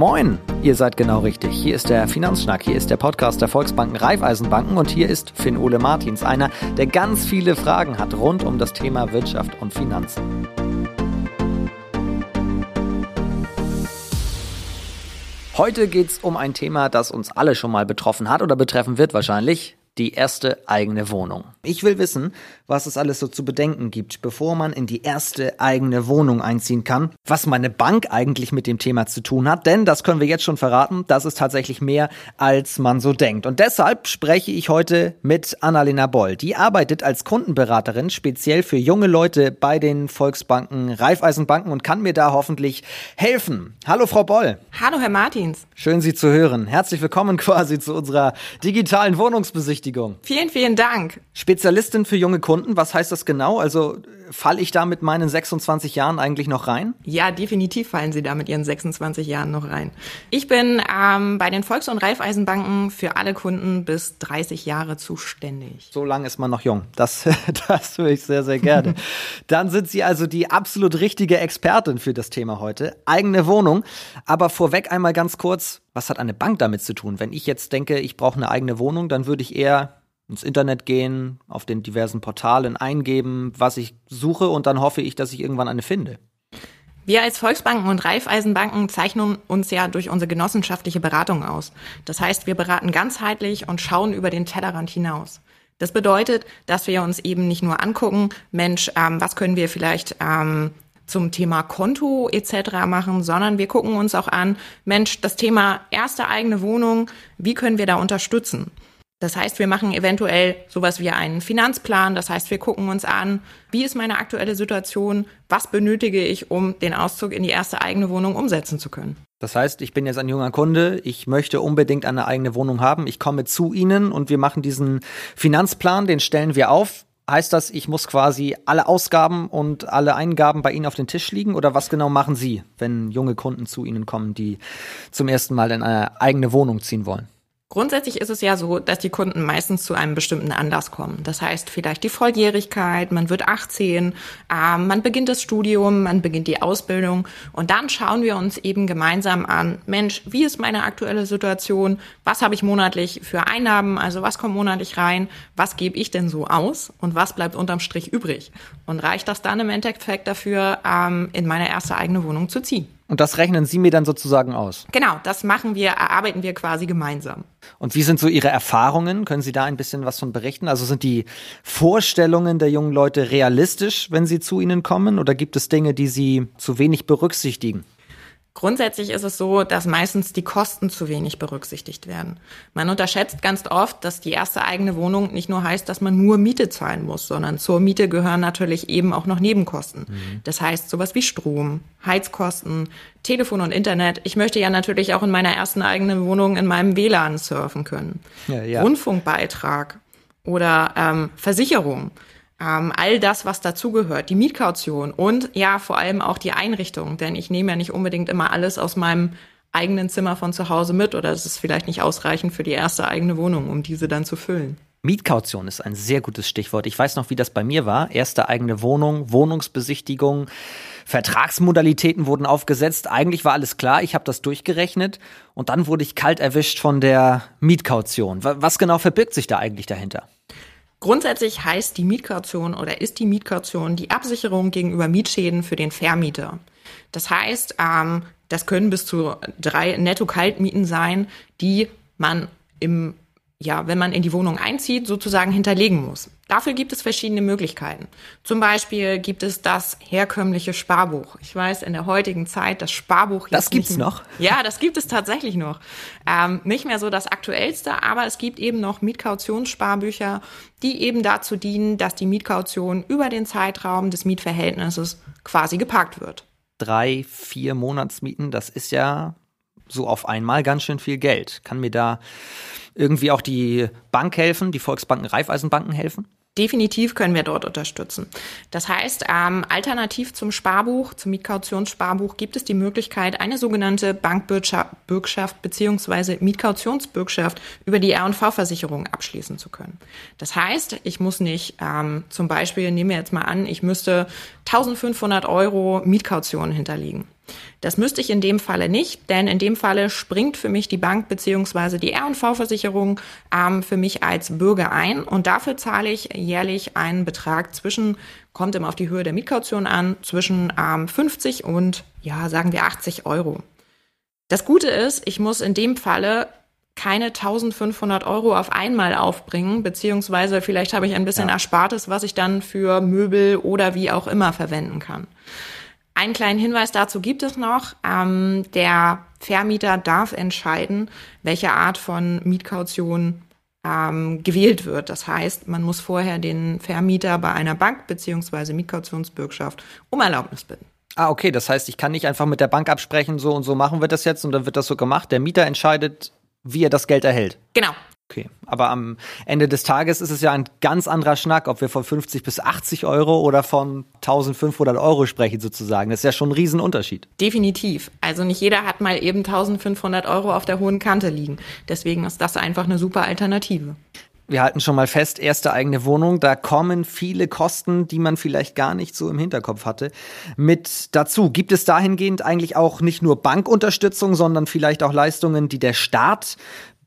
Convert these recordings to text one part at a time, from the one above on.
Moin, ihr seid genau richtig. Hier ist der Finanzschnack, hier ist der Podcast der Volksbanken Raiffeisenbanken und hier ist Finn Ole Martins, einer, der ganz viele Fragen hat rund um das Thema Wirtschaft und Finanzen. Heute geht es um ein Thema, das uns alle schon mal betroffen hat oder betreffen wird wahrscheinlich, die erste eigene Wohnung. Ich will wissen, was es alles so zu bedenken gibt, bevor man in die erste eigene Wohnung einziehen kann, was meine Bank eigentlich mit dem Thema zu tun hat, denn das können wir jetzt schon verraten, das ist tatsächlich mehr, als man so denkt. Und deshalb spreche ich heute mit Annalena Boll. Die arbeitet als Kundenberaterin speziell für junge Leute bei den Volksbanken, Raiffeisenbanken und kann mir da hoffentlich helfen. Hallo Frau Boll. Hallo Herr Martins. Schön Sie zu hören. Herzlich willkommen quasi zu unserer digitalen Wohnungsbesichtigung. Berechtigung. Vielen, vielen Dank. Spezialistin für junge Kunden, was heißt das genau? Also falle ich da mit meinen 26 Jahren eigentlich noch rein? Ja, definitiv fallen Sie da mit Ihren 26 Jahren noch rein. Ich bin ähm, bei den Volks- und Raiffeisenbanken für alle Kunden bis 30 Jahre zuständig. So lange ist man noch jung. Das, das höre ich sehr, sehr gerne. Dann sind Sie also die absolut richtige Expertin für das Thema heute. Eigene Wohnung. Aber vorweg einmal ganz kurz, was hat eine Bank damit zu tun? Wenn ich jetzt denke, ich brauche eine eigene Wohnung, dann würde ich eher ins Internet gehen, auf den diversen Portalen eingeben, was ich suche und dann hoffe ich, dass ich irgendwann eine finde. Wir als Volksbanken und Raiffeisenbanken zeichnen uns ja durch unsere genossenschaftliche Beratung aus. Das heißt, wir beraten ganzheitlich und schauen über den Tellerrand hinaus. Das bedeutet, dass wir uns eben nicht nur angucken, Mensch, ähm, was können wir vielleicht ähm, zum Thema Konto etc. machen, sondern wir gucken uns auch an, Mensch, das Thema erste eigene Wohnung, wie können wir da unterstützen? Das heißt, wir machen eventuell sowas wie einen Finanzplan. Das heißt, wir gucken uns an, wie ist meine aktuelle Situation, was benötige ich, um den Auszug in die erste eigene Wohnung umsetzen zu können. Das heißt, ich bin jetzt ein junger Kunde, ich möchte unbedingt eine eigene Wohnung haben, ich komme zu Ihnen und wir machen diesen Finanzplan, den stellen wir auf. Heißt das, ich muss quasi alle Ausgaben und alle Eingaben bei Ihnen auf den Tisch liegen? Oder was genau machen Sie, wenn junge Kunden zu Ihnen kommen, die zum ersten Mal in eine eigene Wohnung ziehen wollen? Grundsätzlich ist es ja so, dass die Kunden meistens zu einem bestimmten Anlass kommen. Das heißt vielleicht die Volljährigkeit, man wird 18, äh, man beginnt das Studium, man beginnt die Ausbildung und dann schauen wir uns eben gemeinsam an, Mensch, wie ist meine aktuelle Situation? Was habe ich monatlich für Einnahmen? Also was kommt monatlich rein? Was gebe ich denn so aus? Und was bleibt unterm Strich übrig? Und reicht das dann im Endeffekt dafür, ähm, in meine erste eigene Wohnung zu ziehen? Und das rechnen Sie mir dann sozusagen aus? Genau, das machen wir, erarbeiten wir quasi gemeinsam. Und wie sind so Ihre Erfahrungen? Können Sie da ein bisschen was von berichten? Also sind die Vorstellungen der jungen Leute realistisch, wenn sie zu Ihnen kommen? Oder gibt es Dinge, die Sie zu wenig berücksichtigen? Grundsätzlich ist es so, dass meistens die Kosten zu wenig berücksichtigt werden. Man unterschätzt ganz oft, dass die erste eigene Wohnung nicht nur heißt, dass man nur Miete zahlen muss, sondern zur Miete gehören natürlich eben auch noch Nebenkosten. Mhm. Das heißt sowas wie Strom, Heizkosten, Telefon und Internet. Ich möchte ja natürlich auch in meiner ersten eigenen Wohnung in meinem WLAN surfen können. Ja, ja. Rundfunkbeitrag oder ähm, Versicherung ähm, all das, was dazugehört, die Mietkaution und ja, vor allem auch die Einrichtung, denn ich nehme ja nicht unbedingt immer alles aus meinem eigenen Zimmer von zu Hause mit oder es ist vielleicht nicht ausreichend für die erste eigene Wohnung, um diese dann zu füllen. Mietkaution ist ein sehr gutes Stichwort. Ich weiß noch, wie das bei mir war. Erste eigene Wohnung, Wohnungsbesichtigung, Vertragsmodalitäten wurden aufgesetzt. Eigentlich war alles klar, ich habe das durchgerechnet und dann wurde ich kalt erwischt von der Mietkaution. Was genau verbirgt sich da eigentlich dahinter? Grundsätzlich heißt die Mietkaution oder ist die Mietkaution die Absicherung gegenüber Mietschäden für den Vermieter. Das heißt, ähm, das können bis zu drei Netto-Kaltmieten sein, die man im ja, wenn man in die Wohnung einzieht, sozusagen hinterlegen muss. Dafür gibt es verschiedene Möglichkeiten. Zum Beispiel gibt es das herkömmliche Sparbuch. Ich weiß, in der heutigen Zeit das Sparbuch. Das gibt's noch? Ja, das gibt es tatsächlich noch. Ähm, nicht mehr so das aktuellste, aber es gibt eben noch Mietkautionssparbücher, die eben dazu dienen, dass die Mietkaution über den Zeitraum des Mietverhältnisses quasi geparkt wird. Drei, vier Monatsmieten, das ist ja so auf einmal ganz schön viel Geld. Kann mir da irgendwie auch die Bank helfen, die Volksbanken, Raiffeisenbanken helfen? Definitiv können wir dort unterstützen. Das heißt, ähm, alternativ zum Sparbuch, zum Mietkautionsssparbuch, gibt es die Möglichkeit, eine sogenannte Bankbürgschaft beziehungsweise Mietkautionsbürgschaft über die R&V-Versicherung abschließen zu können. Das heißt, ich muss nicht, ähm, zum Beispiel, nehmen wir jetzt mal an, ich müsste 1500 Euro Mietkaution hinterlegen. Das müsste ich in dem Falle nicht, denn in dem Falle springt für mich die Bank beziehungsweise die R&V-Versicherung ähm, für mich als Bürger ein und dafür zahle ich jährlich einen Betrag zwischen, kommt immer auf die Höhe der Mietkaution an, zwischen ähm, 50 und, ja, sagen wir 80 Euro. Das Gute ist, ich muss in dem Falle keine 1500 Euro auf einmal aufbringen, beziehungsweise vielleicht habe ich ein bisschen ja. Erspartes, was ich dann für Möbel oder wie auch immer verwenden kann. Einen kleinen Hinweis dazu gibt es noch. Ähm, der Vermieter darf entscheiden, welche Art von Mietkaution ähm, gewählt wird. Das heißt, man muss vorher den Vermieter bei einer Bank beziehungsweise Mietkautionsbürgschaft um Erlaubnis bitten. Ah, okay. Das heißt, ich kann nicht einfach mit der Bank absprechen, so und so machen wir das jetzt und dann wird das so gemacht. Der Mieter entscheidet, wie er das Geld erhält. Genau. Okay, aber am Ende des Tages ist es ja ein ganz anderer Schnack, ob wir von 50 bis 80 Euro oder von 1500 Euro sprechen sozusagen. Das ist ja schon ein Riesenunterschied. Definitiv. Also nicht jeder hat mal eben 1500 Euro auf der hohen Kante liegen. Deswegen ist das einfach eine super Alternative. Wir halten schon mal fest, erste eigene Wohnung, da kommen viele Kosten, die man vielleicht gar nicht so im Hinterkopf hatte, mit dazu. Gibt es dahingehend eigentlich auch nicht nur Bankunterstützung, sondern vielleicht auch Leistungen, die der Staat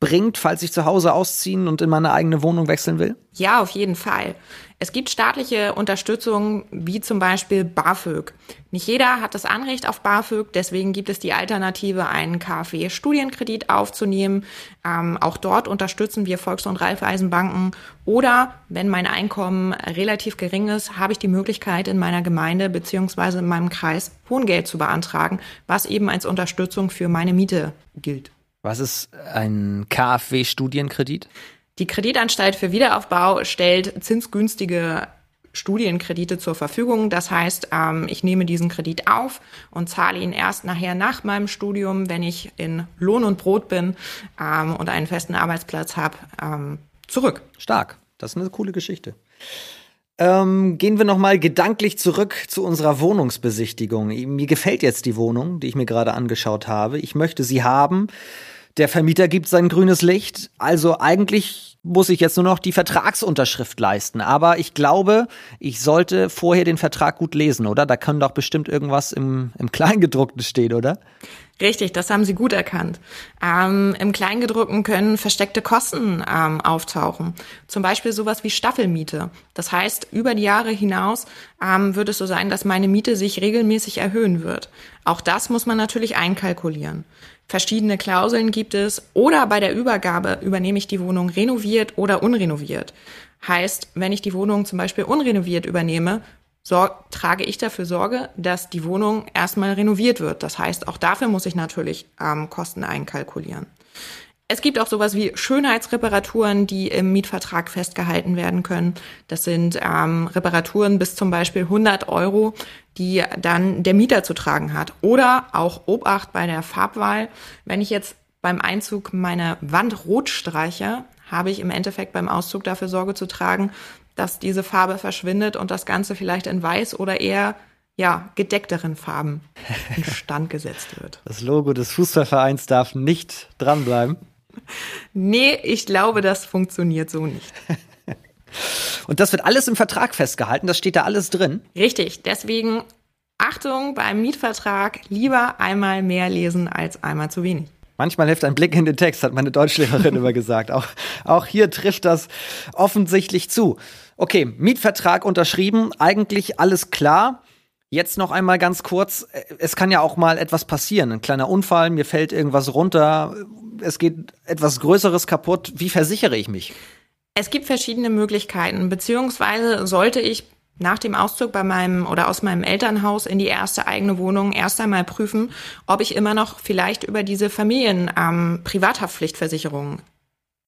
bringt, falls ich zu Hause ausziehen und in meine eigene Wohnung wechseln will? Ja, auf jeden Fall. Es gibt staatliche Unterstützung, wie zum Beispiel BAföG. Nicht jeder hat das Anrecht auf BAföG, deswegen gibt es die Alternative, einen KfW-Studienkredit aufzunehmen. Ähm, auch dort unterstützen wir Volks- und Raiffeisenbanken. Oder wenn mein Einkommen relativ gering ist, habe ich die Möglichkeit, in meiner Gemeinde beziehungsweise in meinem Kreis Wohngeld zu beantragen, was eben als Unterstützung für meine Miete gilt. Was ist ein KfW-Studienkredit? Die Kreditanstalt für Wiederaufbau stellt zinsgünstige Studienkredite zur Verfügung. Das heißt, ähm, ich nehme diesen Kredit auf und zahle ihn erst nachher nach meinem Studium, wenn ich in Lohn und Brot bin ähm, und einen festen Arbeitsplatz habe, ähm, zurück. Stark. Das ist eine coole Geschichte. Ähm, gehen wir nochmal gedanklich zurück zu unserer Wohnungsbesichtigung. Mir gefällt jetzt die Wohnung, die ich mir gerade angeschaut habe. Ich möchte sie haben. Der Vermieter gibt sein grünes Licht. Also eigentlich muss ich jetzt nur noch die Vertragsunterschrift leisten. Aber ich glaube, ich sollte vorher den Vertrag gut lesen, oder? Da kann doch bestimmt irgendwas im, im Kleingedruckten stehen, oder? Richtig, das haben Sie gut erkannt. Ähm, Im Kleingedruckten können versteckte Kosten ähm, auftauchen. Zum Beispiel sowas wie Staffelmiete. Das heißt, über die Jahre hinaus ähm, wird es so sein, dass meine Miete sich regelmäßig erhöhen wird. Auch das muss man natürlich einkalkulieren. Verschiedene Klauseln gibt es oder bei der Übergabe übernehme ich die Wohnung renoviert oder unrenoviert. Heißt, wenn ich die Wohnung zum Beispiel unrenoviert übernehme, trage ich dafür Sorge, dass die Wohnung erstmal renoviert wird. Das heißt, auch dafür muss ich natürlich ähm, Kosten einkalkulieren. Es gibt auch sowas wie Schönheitsreparaturen, die im Mietvertrag festgehalten werden können. Das sind ähm, Reparaturen bis zum Beispiel 100 Euro, die dann der Mieter zu tragen hat. Oder auch Obacht bei der Farbwahl. Wenn ich jetzt beim Einzug meine Wand rot streiche, habe ich im Endeffekt beim Auszug dafür Sorge zu tragen, dass diese Farbe verschwindet und das Ganze vielleicht in weiß oder eher ja, gedeckteren Farben instand gesetzt wird. Das Logo des Fußballvereins darf nicht dranbleiben. Nee, ich glaube, das funktioniert so nicht. Und das wird alles im Vertrag festgehalten, das steht da alles drin. Richtig, deswegen Achtung beim Mietvertrag, lieber einmal mehr lesen als einmal zu wenig. Manchmal hilft ein Blick in den Text, hat meine Deutschlehrerin immer gesagt. Auch, auch hier trifft das offensichtlich zu. Okay, Mietvertrag unterschrieben, eigentlich alles klar. Jetzt noch einmal ganz kurz, es kann ja auch mal etwas passieren, ein kleiner Unfall, mir fällt irgendwas runter, es geht etwas Größeres kaputt. Wie versichere ich mich? Es gibt verschiedene Möglichkeiten, beziehungsweise sollte ich nach dem Auszug bei meinem oder aus meinem Elternhaus in die erste eigene Wohnung erst einmal prüfen, ob ich immer noch vielleicht über diese Familien ähm, Privathaftpflichtversicherung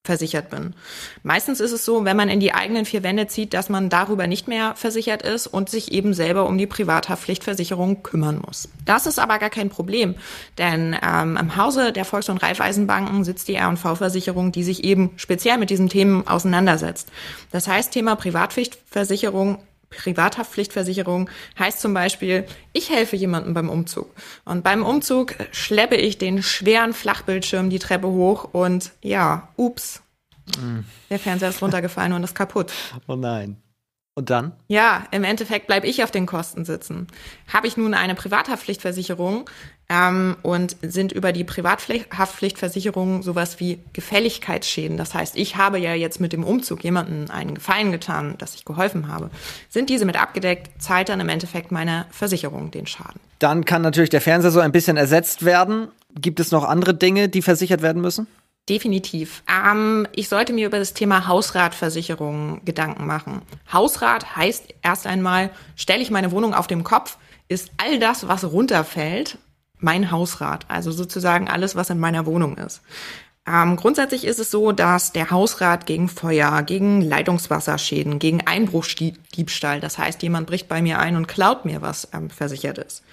versichert bin. Meistens ist es so, wenn man in die eigenen vier Wände zieht, dass man darüber nicht mehr versichert ist und sich eben selber um die Privathaftpflichtversicherung kümmern muss. Das ist aber gar kein Problem, denn ähm, im Hause der Volks- und Raiffeisenbanken sitzt die R&V-Versicherung, die sich eben speziell mit diesen Themen auseinandersetzt. Das heißt, Thema Privatpflichtversicherung Privathaftpflichtversicherung heißt zum Beispiel, ich helfe jemandem beim Umzug. Und beim Umzug schleppe ich den schweren Flachbildschirm die Treppe hoch und ja, ups, mm. der Fernseher ist runtergefallen und ist kaputt. Oh nein. Und dann? Ja, im Endeffekt bleibe ich auf den Kosten sitzen. Habe ich nun eine Privathaftpflichtversicherung ähm, und sind über die Privathaftpflichtversicherung sowas wie Gefälligkeitsschäden. Das heißt, ich habe ja jetzt mit dem Umzug jemandem einen Gefallen getan, dass ich geholfen habe. Sind diese mit abgedeckt, zahlt dann im Endeffekt meine Versicherung den Schaden. Dann kann natürlich der Fernseher so ein bisschen ersetzt werden. Gibt es noch andere Dinge, die versichert werden müssen? Definitiv. Ähm, ich sollte mir über das Thema Hausratversicherung Gedanken machen. Hausrat heißt erst einmal, stelle ich meine Wohnung auf dem Kopf, ist all das, was runterfällt, mein Hausrat. Also sozusagen alles, was in meiner Wohnung ist. Ähm, grundsätzlich ist es so, dass der Hausrat gegen Feuer, gegen Leitungswasserschäden, gegen Einbruchdiebstahl, das heißt, jemand bricht bei mir ein und klaut mir was, ähm, versichert ist.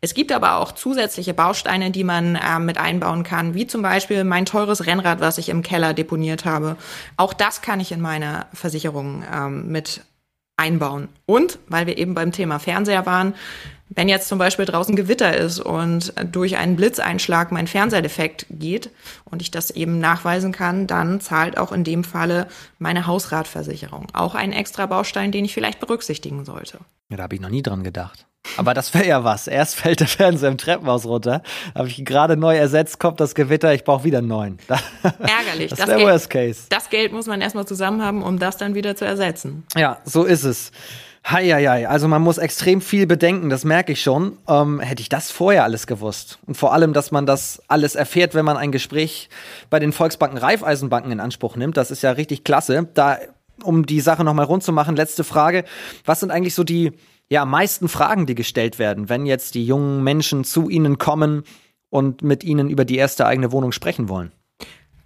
Es gibt aber auch zusätzliche Bausteine, die man äh, mit einbauen kann, wie zum Beispiel mein teures Rennrad, was ich im Keller deponiert habe. Auch das kann ich in meine Versicherung ähm, mit einbauen. Und, weil wir eben beim Thema Fernseher waren, wenn jetzt zum Beispiel draußen Gewitter ist und durch einen Blitzeinschlag mein Fernseher defekt geht und ich das eben nachweisen kann, dann zahlt auch in dem Falle meine Hausratversicherung. Auch ein extra Baustein, den ich vielleicht berücksichtigen sollte. Ja, da habe ich noch nie dran gedacht. Aber das wäre ja was. Erst fällt der Fernseher im Treppenhaus runter, habe ich gerade neu ersetzt, kommt das Gewitter, ich brauche wieder einen neuen. Ärgerlich. Das, das wäre Worst Case. Das Geld muss man erstmal zusammen haben, um das dann wieder zu ersetzen. Ja, so ist es. Heieiei, also man muss extrem viel bedenken, das merke ich schon. Ähm, hätte ich das vorher alles gewusst. Und vor allem, dass man das alles erfährt, wenn man ein Gespräch bei den Volksbanken Raiffeisenbanken in Anspruch nimmt, das ist ja richtig klasse. Da, um die Sache nochmal rund zu machen, letzte Frage. Was sind eigentlich so die ja, meisten Fragen, die gestellt werden, wenn jetzt die jungen Menschen zu Ihnen kommen und mit Ihnen über die erste eigene Wohnung sprechen wollen?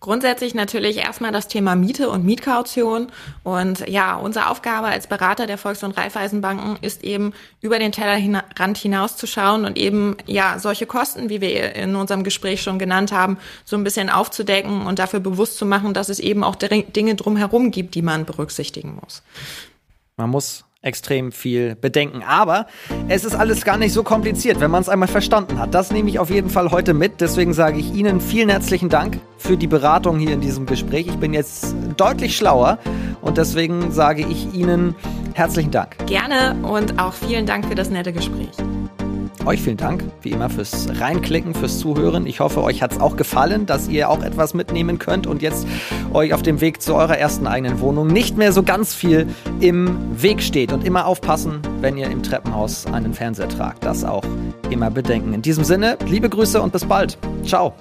Grundsätzlich natürlich erstmal das Thema Miete und Mietkaution. Und ja, unsere Aufgabe als Berater der Volks- und Raiffeisenbanken ist eben über den Tellerrand hinaus zu schauen und eben ja solche Kosten, wie wir in unserem Gespräch schon genannt haben, so ein bisschen aufzudecken und dafür bewusst zu machen, dass es eben auch Dinge drumherum gibt, die man berücksichtigen muss. Man muss extrem viel bedenken. Aber es ist alles gar nicht so kompliziert, wenn man es einmal verstanden hat. Das nehme ich auf jeden Fall heute mit. Deswegen sage ich Ihnen vielen herzlichen Dank für die Beratung hier in diesem Gespräch. Ich bin jetzt deutlich schlauer und deswegen sage ich Ihnen herzlichen Dank. Gerne und auch vielen Dank für das nette Gespräch. Euch vielen Dank, wie immer, fürs Reinklicken, fürs Zuhören. Ich hoffe, euch hat es auch gefallen, dass ihr auch etwas mitnehmen könnt und jetzt euch auf dem Weg zu eurer ersten eigenen Wohnung nicht mehr so ganz viel im Weg steht. Und immer aufpassen, wenn ihr im Treppenhaus einen Fernseher tragt. Das auch immer bedenken. In diesem Sinne, liebe Grüße und bis bald. Ciao.